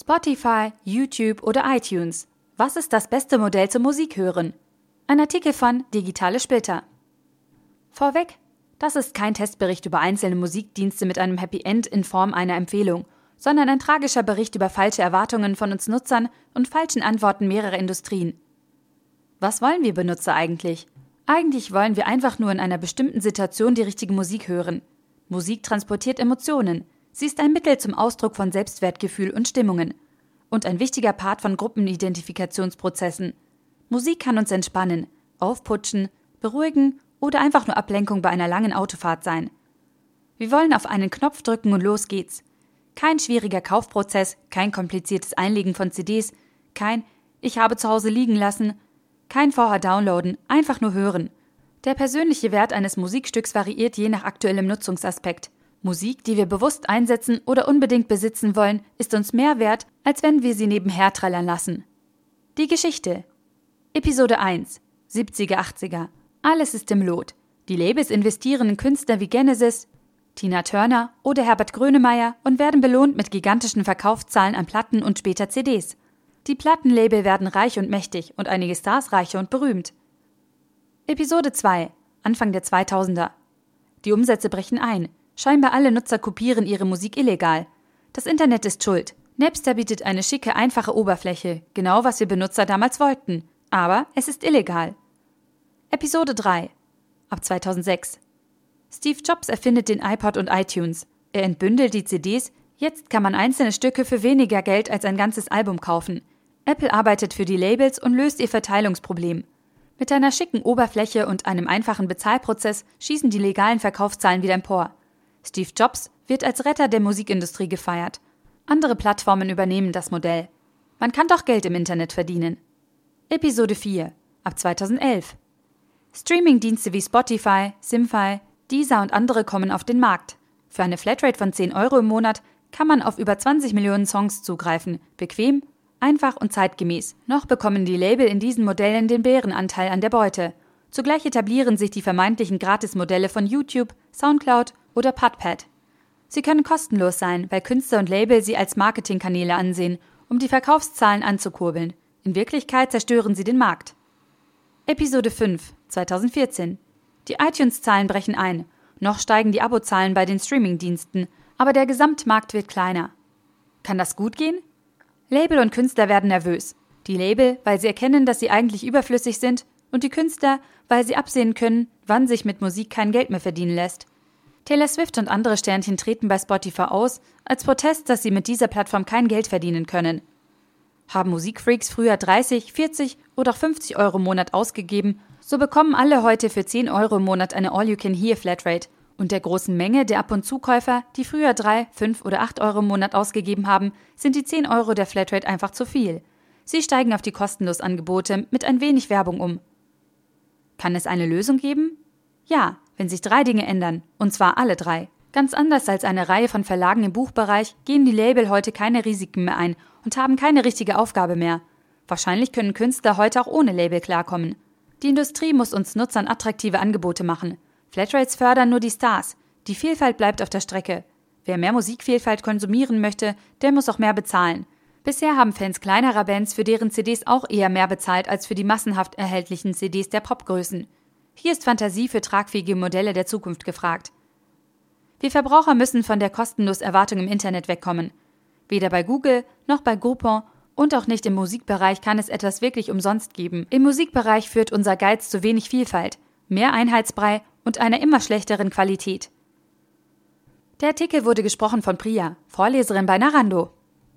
Spotify, YouTube oder iTunes. Was ist das beste Modell zum Musikhören? Ein Artikel von Digitale Splitter. Vorweg, das ist kein Testbericht über einzelne Musikdienste mit einem Happy End in Form einer Empfehlung, sondern ein tragischer Bericht über falsche Erwartungen von uns Nutzern und falschen Antworten mehrerer Industrien. Was wollen wir Benutzer eigentlich? Eigentlich wollen wir einfach nur in einer bestimmten Situation die richtige Musik hören. Musik transportiert Emotionen. Sie ist ein Mittel zum Ausdruck von Selbstwertgefühl und Stimmungen. Und ein wichtiger Part von Gruppenidentifikationsprozessen. Musik kann uns entspannen, aufputschen, beruhigen oder einfach nur Ablenkung bei einer langen Autofahrt sein. Wir wollen auf einen Knopf drücken und los geht's. Kein schwieriger Kaufprozess, kein kompliziertes Einlegen von CDs, kein Ich habe zu Hause liegen lassen, kein vorher downloaden, einfach nur hören. Der persönliche Wert eines Musikstücks variiert je nach aktuellem Nutzungsaspekt. Musik, die wir bewusst einsetzen oder unbedingt besitzen wollen, ist uns mehr wert, als wenn wir sie nebenher trällern lassen. Die Geschichte. Episode 1. 70er, 80er. Alles ist im Lot. Die Labels investieren in Künstler wie Genesis, Tina Turner oder Herbert Grönemeyer und werden belohnt mit gigantischen Verkaufszahlen an Platten und später CDs. Die Plattenlabel werden reich und mächtig und einige Stars reicher und berühmt. Episode 2. Anfang der 2000er. Die Umsätze brechen ein. Scheinbar alle Nutzer kopieren ihre Musik illegal. Das Internet ist schuld. Napster bietet eine schicke, einfache Oberfläche, genau was wir Benutzer damals wollten. Aber es ist illegal. Episode 3. Ab 2006. Steve Jobs erfindet den iPod und iTunes. Er entbündelt die CDs. Jetzt kann man einzelne Stücke für weniger Geld als ein ganzes Album kaufen. Apple arbeitet für die Labels und löst ihr Verteilungsproblem. Mit einer schicken Oberfläche und einem einfachen Bezahlprozess schießen die legalen Verkaufszahlen wieder empor. Steve Jobs wird als Retter der Musikindustrie gefeiert. Andere Plattformen übernehmen das Modell. Man kann doch Geld im Internet verdienen. Episode 4 ab 2011. Streamingdienste wie Spotify, Simfy, Deezer und andere kommen auf den Markt. Für eine Flatrate von 10 Euro im Monat kann man auf über 20 Millionen Songs zugreifen, bequem, einfach und zeitgemäß. Noch bekommen die Label in diesen Modellen den Bärenanteil an der Beute. Zugleich etablieren sich die vermeintlichen Gratismodelle von YouTube, Soundcloud oder Pudpad. Sie können kostenlos sein, weil Künstler und Label sie als Marketingkanäle ansehen, um die Verkaufszahlen anzukurbeln. In Wirklichkeit zerstören sie den Markt. Episode 5 2014 Die iTunes-Zahlen brechen ein. Noch steigen die Abozahlen bei den Streamingdiensten, aber der Gesamtmarkt wird kleiner. Kann das gut gehen? Label und Künstler werden nervös. Die Label, weil sie erkennen, dass sie eigentlich überflüssig sind, und die Künstler, weil sie absehen können, wann sich mit Musik kein Geld mehr verdienen lässt. Taylor Swift und andere Sternchen treten bei Spotify aus, als Protest, dass sie mit dieser Plattform kein Geld verdienen können. Haben Musikfreaks früher 30, 40 oder auch 50 Euro im Monat ausgegeben, so bekommen alle heute für 10 Euro im Monat eine All-You-Can-Hear-Flatrate. Und der großen Menge der Ab- und Zukäufer, die früher 3, 5 oder 8 Euro im Monat ausgegeben haben, sind die 10 Euro der Flatrate einfach zu viel. Sie steigen auf die kostenlos Angebote mit ein wenig Werbung um. Kann es eine Lösung geben? Ja, wenn sich drei Dinge ändern, und zwar alle drei. Ganz anders als eine Reihe von Verlagen im Buchbereich gehen die Label heute keine Risiken mehr ein und haben keine richtige Aufgabe mehr. Wahrscheinlich können Künstler heute auch ohne Label klarkommen. Die Industrie muss uns Nutzern attraktive Angebote machen. Flatrates fördern nur die Stars. Die Vielfalt bleibt auf der Strecke. Wer mehr Musikvielfalt konsumieren möchte, der muss auch mehr bezahlen. Bisher haben Fans kleinerer Bands für deren CDs auch eher mehr bezahlt als für die massenhaft erhältlichen CDs der Popgrößen. Hier ist Fantasie für tragfähige Modelle der Zukunft gefragt. Wir Verbraucher müssen von der kostenlos Erwartung im Internet wegkommen. Weder bei Google noch bei Groupon und auch nicht im Musikbereich kann es etwas wirklich umsonst geben. Im Musikbereich führt unser Geiz zu wenig Vielfalt, mehr Einheitsbrei und einer immer schlechteren Qualität. Der Artikel wurde gesprochen von Priya, Vorleserin bei Narando.